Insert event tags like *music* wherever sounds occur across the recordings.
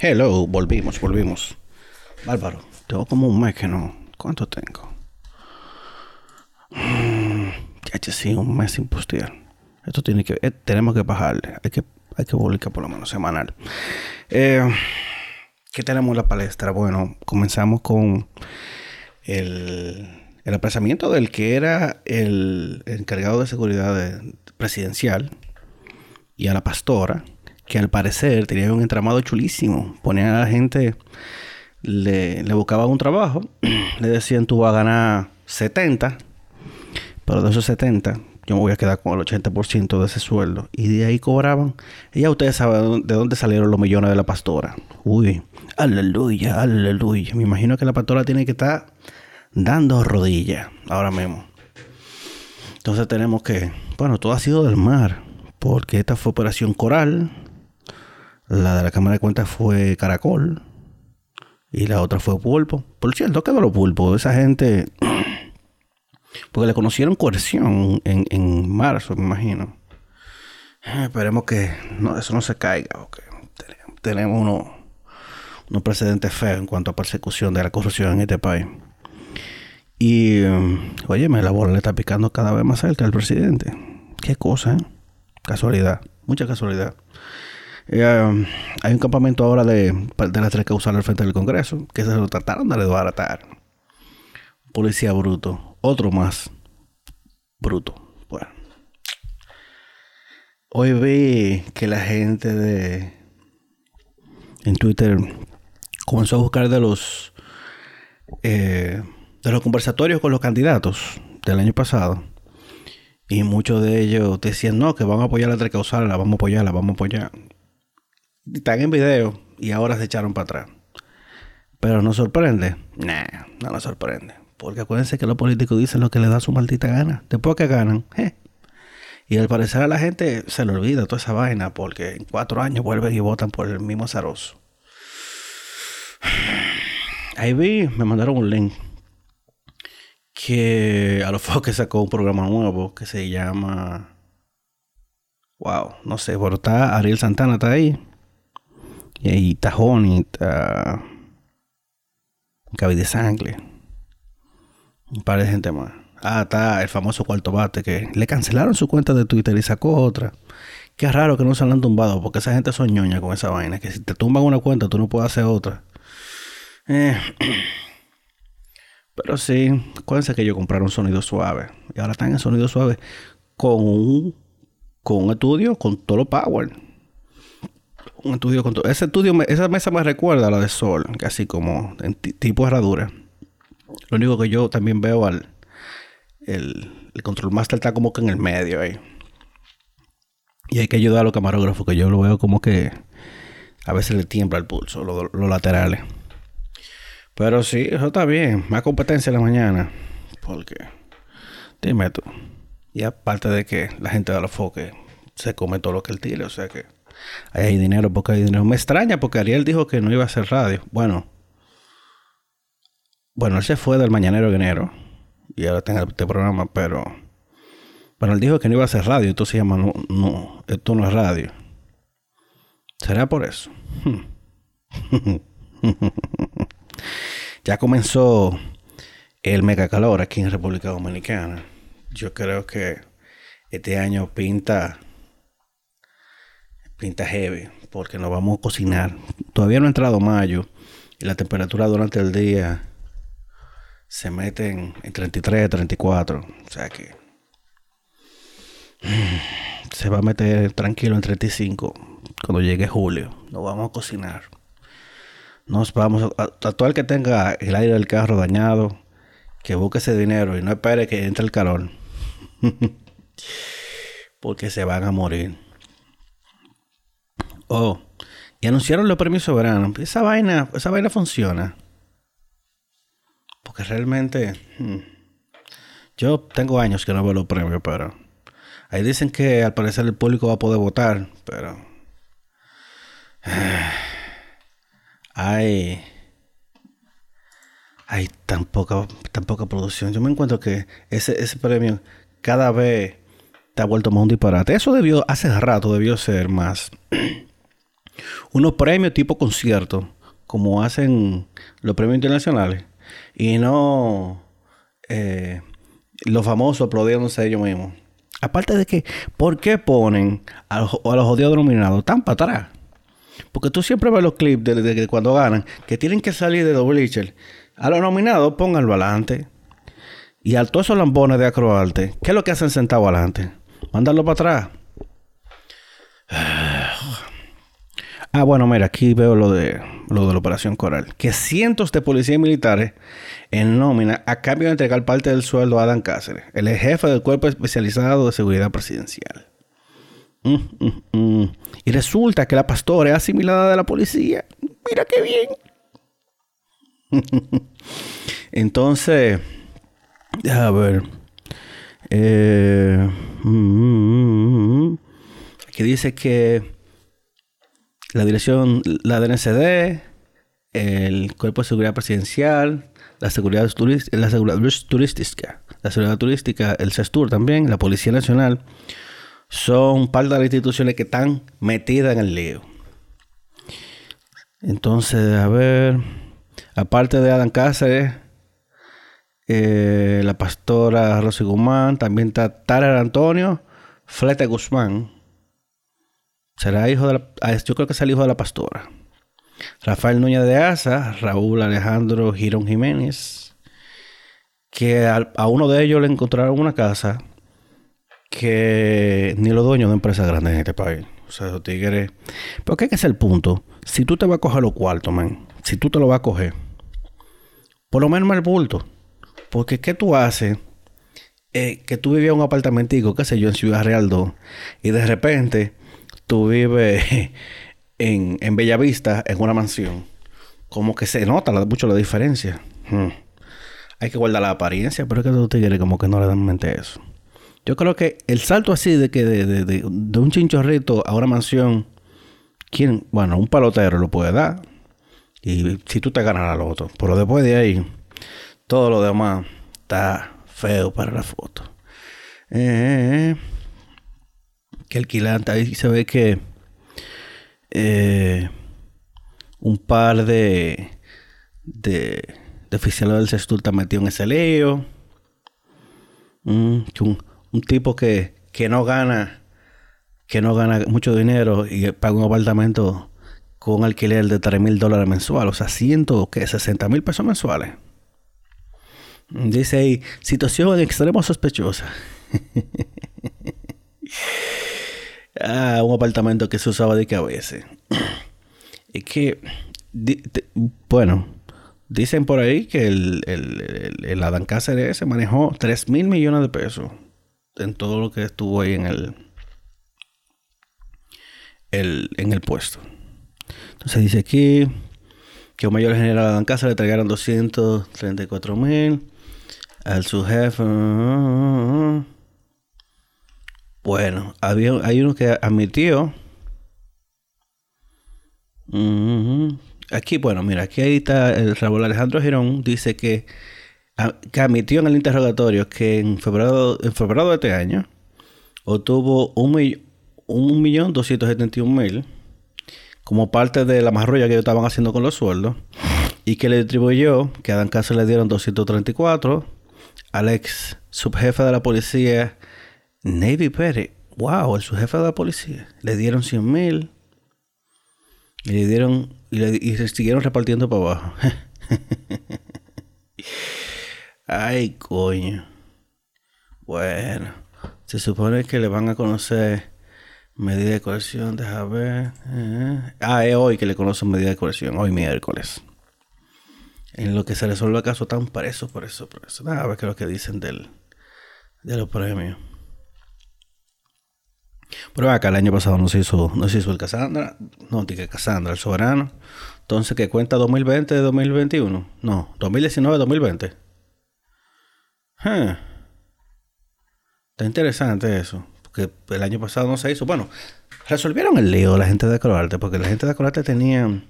Hello, volvimos, volvimos. Bárbaro, tengo como un mes que no. ¿Cuánto tengo? Mm, sí, un mes sin postear. Esto tiene que, eh, tenemos que bajarle. Hay que, hay que publicar por lo menos semanal. Eh, ¿Qué tenemos en la palestra? Bueno, comenzamos con el, el apresamiento del que era el, encargado de seguridad presidencial y a la pastora, que al parecer tenía un entramado chulísimo. Ponían a la gente, le, le buscaban un trabajo, *clears throat* le decían tú vas a ganar 70, pero de esos 70 yo me voy a quedar con el 80% de ese sueldo. Y de ahí cobraban. Y ya ustedes saben de dónde salieron los millones de la pastora. Uy, aleluya, aleluya. Me imagino que la pastora tiene que estar dando rodillas ahora mismo. Entonces tenemos que, bueno, todo ha sido del mar. Porque esta fue Operación Coral. La de la Cámara de Cuentas fue Caracol. Y la otra fue Pulpo. Por cierto, quedó los pulpos. Esa gente *clears throat* porque le conocieron coerción en, en marzo, me imagino. Eh, esperemos que no, eso no se caiga. Porque tenemos unos, unos precedentes feos en cuanto a persecución de la corrupción en este país. Y, um, oye, la bola le está picando cada vez más cerca al presidente. Qué cosa, ¿eh? Casualidad, mucha casualidad. Eh, um, hay un campamento ahora de, de las tres causales al frente del Congreso que se lo trataron de desbaratar. Policía bruto otro más bruto. Bueno. Hoy vi que la gente de en Twitter comenzó a buscar de los eh, de los conversatorios con los candidatos del año pasado y muchos de ellos decían no que van a apoyar la la vamos a apoyarla, vamos a apoyar. Están en video y ahora se echaron para atrás. Pero nos sorprende. Nah, no nos sorprende. Porque acuérdense que los políticos dicen lo que les da su maldita gana. Después que ganan, Y al parecer a la gente se le olvida toda esa vaina porque en cuatro años vuelven y votan por el mismo zaroso. Ahí vi, me mandaron un link que a lo *laughs* que sacó un programa nuevo que se llama wow, no sé, pero está Ariel Santana está ahí. Y está Honey, está de Sangre un par de gente más. Ah, está el famoso cuarto bate que le cancelaron su cuenta de Twitter y sacó otra. Qué raro que no se la han tumbado porque esa gente son ñoña con esa vaina. Que si te tumban una cuenta tú no puedes hacer otra. Eh. Pero sí, acuérdense que yo compraron sonido suave. Y ahora están en sonido suave con un, con un estudio con todo lo power. Un estudio con todo. Ese estudio, esa mesa me recuerda a la de Sol, así como en tipo herradura. Lo único que yo también veo al. El control master está como que en el medio ahí. Y hay que ayudar a los camarógrafos, que yo lo veo como que a veces le tiembla el pulso, los, laterales. Pero sí, eso está bien. Más competencia en la mañana. Porque, dime tú. Y aparte de que la gente de los foques se come todo lo que él tire, o sea que hay dinero porque hay dinero. Me extraña porque Ariel dijo que no iba a hacer radio. Bueno, bueno, él se fue del Mañanero de enero y ahora en este programa, pero. Bueno, él dijo que no iba a hacer radio, entonces llama no, no, esto no es radio. ¿Será por eso? *laughs* ya comenzó el mega calor aquí en República Dominicana. Yo creo que este año pinta pinta heavy porque nos vamos a cocinar. Todavía no ha entrado mayo y la temperatura durante el día se meten en 33, 34. O sea que *sighs* se va a meter tranquilo en 35 cuando llegue julio. Nos vamos a cocinar. Nos vamos a, a todo el que tenga el aire del carro dañado, que busque ese dinero y no espere que entre el calor. *laughs* Porque se van a morir. Oh, y anunciaron los permisos de verano. Esa vaina, esa vaina funciona. Porque realmente. Hmm, yo tengo años que no veo los premios, pero. Ahí dicen que al parecer el público va a poder votar, pero. *sighs* hay. Hay tan poca, tan poca producción. Yo me encuentro que ese, ese premio cada vez te ha vuelto más un disparate. Eso debió, hace rato debió ser más *clears throat* unos premios tipo concierto, como hacen los premios internacionales, y no eh, los famosos aplaudiéndose ellos mismos. Aparte de que, ¿por qué ponen a los, a jodidos nominados tan para atrás? Porque tú siempre ves los clips de, cuando ganan, que tienen que salir de los bleachers. A los nominados, pónganlo adelante. Y a todos esos lambones de acroarte, ¿qué es lo que hacen sentado adelante? Mandarlo para atrás. Ah, bueno, mira, aquí veo lo de lo de la operación Coral. Que cientos de policías militares en nómina a cambio de entregar parte del sueldo a Adán Cáceres, el jefe del cuerpo especializado de seguridad presidencial. Mm, mm, mm. Y resulta que la pastora es asimilada de la policía. Mira qué bien. *laughs* Entonces, a ver. Eh, aquí dice que la dirección, la DNCD, el Cuerpo de Seguridad Presidencial, la Seguridad, la seguridad Turística, la Seguridad Turística, el CESTUR también, la Policía Nacional, son parte de las instituciones que están metidas en el lío. Entonces, a ver, aparte de Adam Cáceres, eh, la pastora Rosy Guzmán, también está Tara Antonio Flete Guzmán. Será hijo de la, ah, yo creo que es el hijo de la pastora. Rafael Núñez de Asa, Raúl Alejandro Girón Jiménez, que a, uno de ellos le encontraron una casa que ni los dueños de empresas grandes en este país. O sea, los tigres. Pero ¿qué es el punto? Si tú te vas a coger los cuartos, man, si tú te lo vas a coger, por lo menos el bulto. Porque ¿qué tú haces? Eh, que tú vivías un apartamentico, qué sé yo, en Ciudad Real 2, y de repente tú vives *laughs* en, en Bellavista, en una mansión. Como que se nota mucho la diferencia. Hmm. Hay que guardar la apariencia, pero es que los tigres como que no le dan mente eso. Yo creo que el salto así de que de, un chinchorrito a una mansión, ¿quién? Bueno, un palotero lo puede dar. Y si tú te ganas la loto. Pero después de ahí, todo lo demás está feo para la foto. Eh, que alquilante. Ahí se ve que eh, un par de, de, oficiales del CESTUR está metido en ese lío. Mm, un tipo que, que no gana que no gana mucho dinero y paga un apartamento con un alquiler de 3 mil dólares mensual, o sea, ciento, que 60 mil pesos mensuales. Dice ahí, situación en extremo sospechosa. *laughs* ah, un apartamento que se usaba de que a. *clears throat* Es que, bueno, dicen por ahí que el, el, el, Adán Cáceres se manejó 3 mil millones de pesos en todo lo que estuvo ahí en el, el en el puesto. Entonces dice aquí que un mayor general en casa le entregaron 234 mil al su jefe. Bueno, había, hay uno que admitió. Aquí, bueno, mira, aquí ahí está el Raúl Alejandro Girón. Dice que admitió en el interrogatorio que en febrero, en febrero de este año obtuvo un, millón doscientos mil como parte de la marrolla que ellos estaban haciendo con los sueldos y que le atribuyó que a Dan Caso le dieron 234 al ex subjefe de la policía Navy Perry wow el subjefe de la policía le dieron 100 mil y le dieron y, le, se siguieron repartiendo para abajo *laughs* Ay, coño. Bueno, se supone que le van a conocer medida de coerción, deja ver. Eh. Ah, es hoy que le conocen medida de coerción, hoy miércoles. En lo que se resuelve el caso están presos por eso, por eso. A ver qué es lo que dicen del, de los premios. Pero acá el año pasado no se hizo, no se hizo el Cassandra, no, dije Cassandra, el soberano. Entonces, ¿qué cuenta 2020 de 2021? No, 2019 2020. Está interesante eso. Porque el año pasado no se hizo. Bueno, resolvieron el lío la gente de Croarte. Porque la gente de Croarte tenía.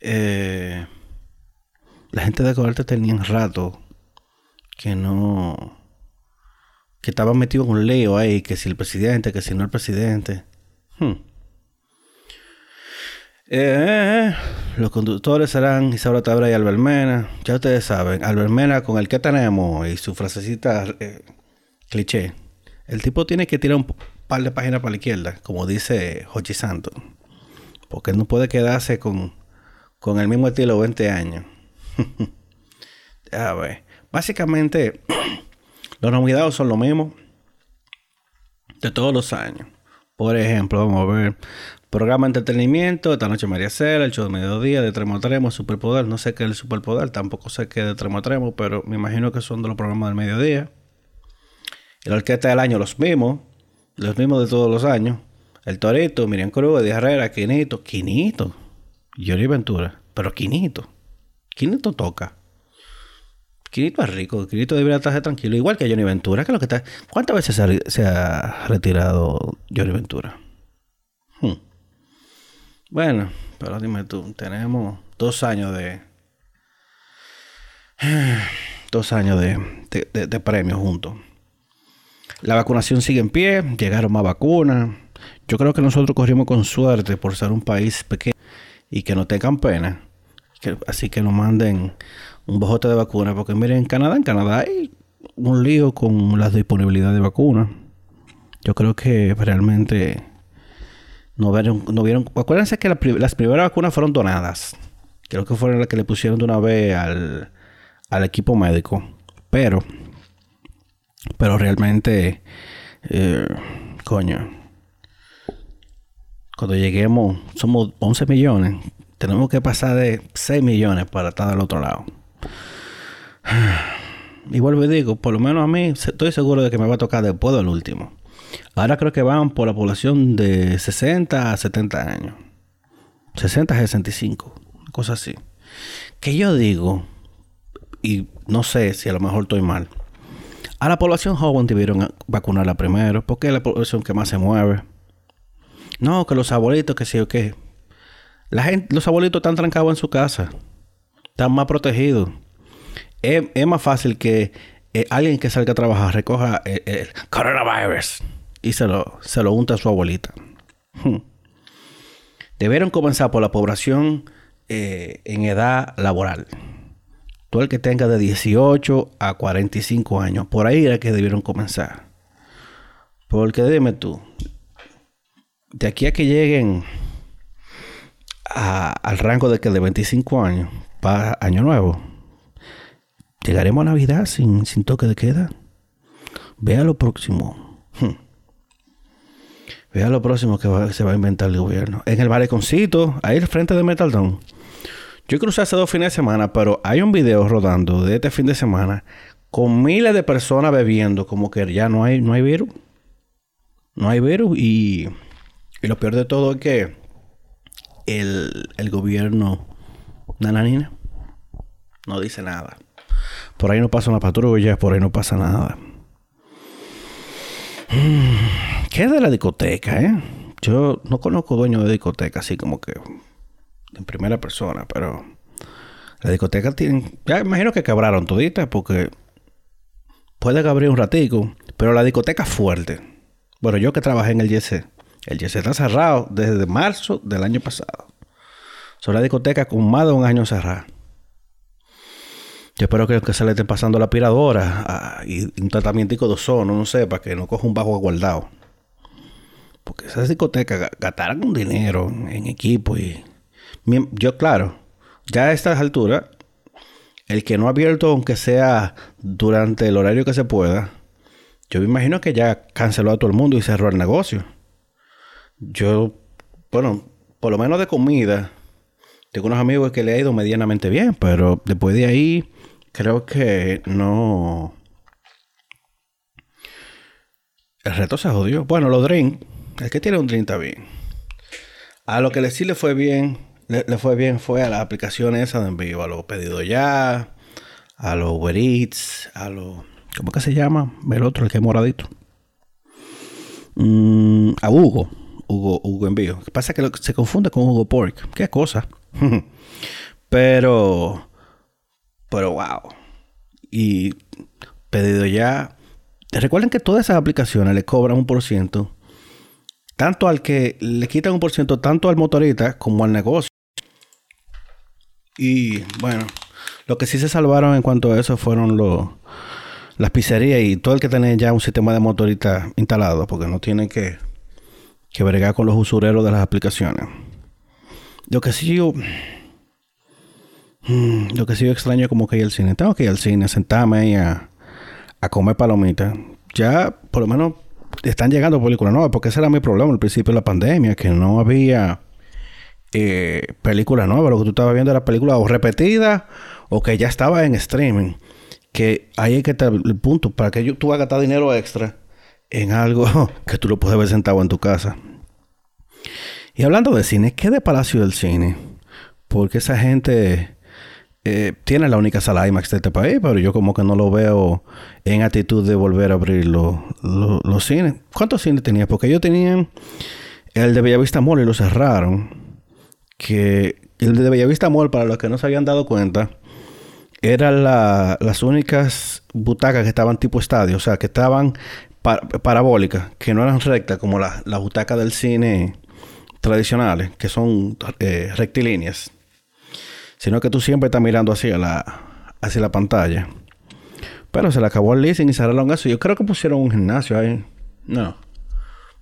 Eh, la gente de Croarte tenían rato que no. Que estaban metidos un lío ahí. Que si el presidente, que si no el presidente. Hmm. Eh, los conductores serán Isabel Tabra y Albermena. Ya ustedes saben, Albermena con el que tenemos y su frasecita eh, cliché. El tipo tiene que tirar un par de páginas para la izquierda, como dice Jochi Santos. Porque no puede quedarse con, con el mismo estilo 20 años. *laughs* A ver. Básicamente, *clears throat* los nominados son lo mismo de todos los años. Por ejemplo, vamos a ver programa de entretenimiento, esta noche María Cera, el show de mediodía de Tremo Tremo, Superpoder, no sé qué es el Superpoder, tampoco sé qué es de Tremo Tremo, pero me imagino que son de los programas del mediodía. El orquesta del año, los mismos, los mismos de todos los años. El Torito, Miriam Cruz, Eddie Herrera, Quinito, Quinito, Johnny Ventura, pero Quinito, Quinito toca. Quinito es rico, Quinito debería estar tranquilo, igual que Johnny Ventura. que lo que está? ¿Cuántas veces se ha, retirado Johnny Ventura? Hmm. Bueno, pero dime tú, tenemos dos años de. *sighs* Dos años de, de, premios juntos. La vacunación sigue en pie, llegaron más vacunas. Yo creo que nosotros corrimos con suerte por ser un país pequeño y que no tengan pena. así que nos manden un bojote de vacunas. Porque miren, en Canadá, en Canadá hay un lío con la disponibilidad de vacunas. Yo creo que realmente no vieron, no vieron. Acuérdense que las primeras vacunas fueron donadas. Creo que fueron las que le pusieron de una vez al, al equipo médico. Pero, pero realmente, eh, coño, cuando lleguemos, somos 11 millones. Tenemos que pasar de 6 millones para estar del otro lado. Y vuelvo y digo, por lo menos a mí estoy seguro de que me va a tocar después del último. Ahora creo que van por la población de 60 a 70 años. 60 a 65, cosas así. Que yo digo, y no sé si a lo mejor estoy mal, a la población joven debieron vacunarla primero, porque es la población que más se mueve. No, que los abuelitos, que sí o qué. La gente, los abuelitos están trancados en su casa, están más protegidos es, más fácil que eh, alguien que salga a trabajar recoja el, coronavirus y se lo, se lo unta a su abuelita. Hmm. Debieron comenzar por la población eh, en edad laboral. Todo el que tenga de 18 a 45 años. Por ahí era que debieron comenzar. Porque dime tú, de aquí a que lleguen al rango de que de 25 años, para año nuevo, Llegaremos a Navidad sin, sin toque de queda. Vea lo próximo. Hmm. Vea lo próximo que se va a inventar el gobierno. En el Maleconcito, ahí al frente de Metaldown. Yo crucé hace dos fines de semana, pero hay un video rodando de este fin de semana con miles de personas bebiendo, como que ya no hay, no hay virus. No hay virus. Y, y lo peor de todo es que el, el gobierno nananina no dice nada. Por ahí no pasa una patrulla, por ahí no pasa nada. *sighs* ¿Qué es de la discoteca, eh? Yo no conozco dueño de discoteca así como que en primera persona, pero la discoteca tienen, ya imagino que quebraron toditas porque puede abrir un ratico, pero la discoteca fuerte. Bueno, yo que trabajé en el YC, el YC está cerrado desde marzo del año pasado. Son la discoteca con más de un año cerrada. Yo espero que, se le esté pasando la aspiradora ah, y un tratamiento de ozono, no sé, para que no coja un bajo aguardado. Porque esas discotecas gastaran un dinero en equipo y... Yo, claro, ya a estas alturas, el que no ha abierto, aunque sea durante el horario que se pueda, yo me imagino que ya canceló a todo el mundo y cerró el negocio. Yo, bueno, por lo menos de comida, tengo unos amigos que le ha ido medianamente bien, pero después de ahí creo que no. El reto se jodió. Bueno, los drinks. El que tiene un drink está bien. A lo que le sí le fue bien, le, fue bien fue a las aplicaciones esas de envío, a los pedidos ya, a los Uber Eats, a los. ¿Cómo que se llama? El otro, el que es moradito. Mm, a Hugo. Hugo, Hugo Envío. Lo que pasa es que se confunde con Hugo Pork. Qué cosa. *laughs* Pero pero wow. Y pedido ya. Recuerden que todas esas aplicaciones le cobran un por ciento tanto al que le quitan un por ciento, tanto al motorista como al negocio. Y bueno, lo que sí se salvaron en cuanto a eso fueron los las pizzerías y todo el que tiene ya un sistema de motorista instalado, porque no tiene que, que bregar con los usureros de las aplicaciones. Lo que sí yo. Mm, lo que sí yo extraño como que ir al cine. Tengo que ir al cine, sentarme ahí a, a comer palomitas. Ya, por lo menos, están llegando películas nuevas, porque ese era mi problema al principio de la pandemia, que no había eh, películas nuevas. Lo que tú estabas viendo era películas o repetidas o que ya estaba en streaming que ahí hay que estar el punto para que tú hagas gastar dinero extra en algo *laughs* que tú lo puedes ver sentado en tu casa. Y hablando de cine, ¿qué de Palacio del Cine? Porque esa gente eh, tiene la única sala IMAX de este país, pero yo como que no lo veo en actitud de volver a abrir los cines. ¿Cuántos cines tenía? Porque ellos tenían el de Bellavista Mall y lo cerraron. Que el de Bellavista Mall, para los que no se habían dado cuenta, eran las únicas butacas que estaban tipo estadio, o sea, que estaban parabólicas, que no eran rectas como las butacas del cine tradicionales, que son eh, rectilíneas, sino que tú siempre estás mirando hacia la, hacia la pantalla. Pero se le acabó el leasing y cerraron eso. Yo creo que pusieron un gimnasio ahí. No.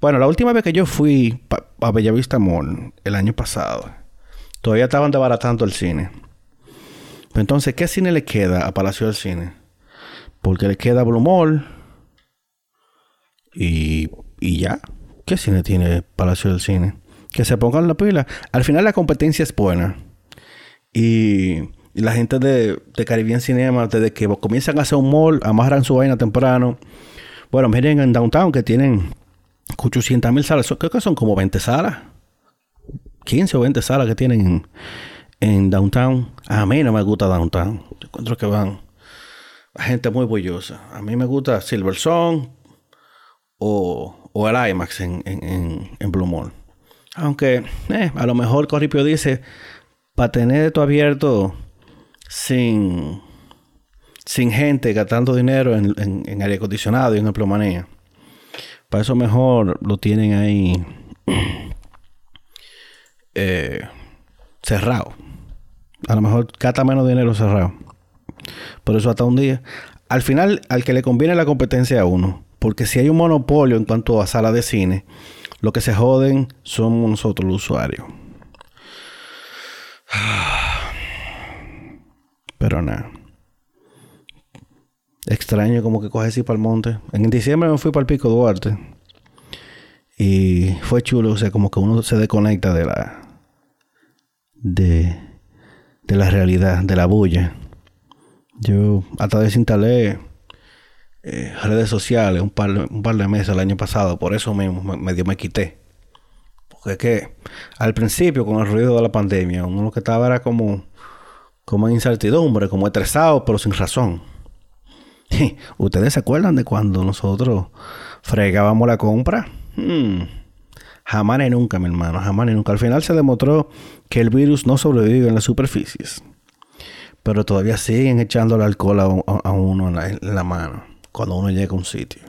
Bueno, la última vez que yo fui a Bellavista Mall, el año pasado, todavía estaban desbaratando el cine. Entonces, ¿qué cine le queda a Palacio del Cine? Porque le queda Blue Mall y, y ya. ¿Qué cine tiene Palacio del Cine? Que se pongan la pila. Al final la competencia es buena. Y, la gente de, de Caribbean Cinema, desde que comienzan a hacer un mall, amarran su vaina temprano. Bueno, miren en Downtown que tienen 800 mil salas. Creo que son como 20 salas. 15 o 20 salas que tienen en Downtown. A mí no me gusta Downtown. Yo encuentro que van gente muy bullosa. A mí me gusta Silver Song o, o el IMAX en, en, en, Blue Mall. Aunque eh, a lo mejor Corripio dice, para tener esto abierto sin, sin gente gastando dinero en, en, aire acondicionado y en emplomanía. Para eso mejor lo tienen ahí *clears throat* eh, cerrado. A lo mejor cata menos dinero cerrado. Por eso hasta un día. Al final, al que le conviene la competencia a uno. Porque si hay un monopolio en cuanto a sala de cine, lo que se joden somos nosotros los usuarios. *sighs* Pero nada. Extraño como que coge así para el monte. En diciembre me fui para el Pico Duarte. Y fue chulo, o sea, como que uno se desconecta de la. de de la realidad, de la bulla. Yo hasta desinstalé eh, redes sociales un par, un par de meses el año pasado, por eso mismo me, medio me quité. Porque es que al principio, con el ruido de la pandemia, uno lo que estaba era como, como en incertidumbre, como estresado, pero sin razón. *laughs* ¿Ustedes se acuerdan de cuando nosotros fregábamos la compra? Hmm. Jamás ni nunca, mi hermano, jamás ni nunca. Al final se demostró que el virus no sobrevive en las superficies. Pero todavía siguen echando el alcohol a, uno en la, mano cuando uno llega a un sitio.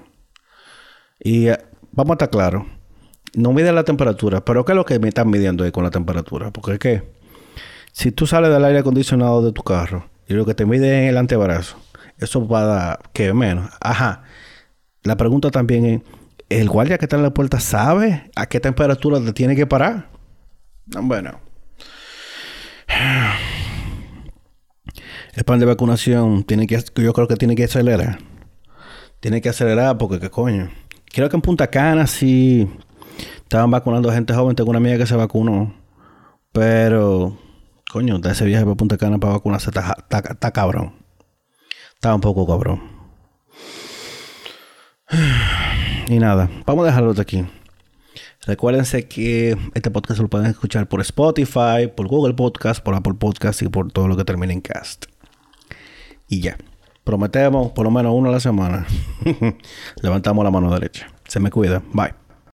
Y eh, vamos a estar claros. No mide la temperatura, pero ¿qué es lo que me están midiendo ahí con la temperatura? Porque es que si tú sales del aire acondicionado de tu carro y lo que te mide es el antebrazo, eso va a dar que menos. Ajá. La pregunta también es, el guardia que está en la puerta sabe a qué temperatura te tiene que parar. Bueno. *sighs* El plan de vacunación tiene que, yo creo que tiene que acelerar. Tiene que acelerar porque qué coño. Creo que en Punta Cana sí estaban vacunando a gente joven. Tengo una amiga que se vacunó. Pero, coño, de ese viaje para Punta Cana para vacunarse está, cabrón. Está un poco cabrón. *sighs* Y nada, vamos a dejarlo de aquí. Recuérdense que este podcast lo pueden escuchar por Spotify, por Google Podcast, por Apple Podcast y por todo lo que termine en cast. Y ya. Prometemos por lo menos uno a la semana. *laughs* Levantamos la mano derecha. Se me cuida. Bye.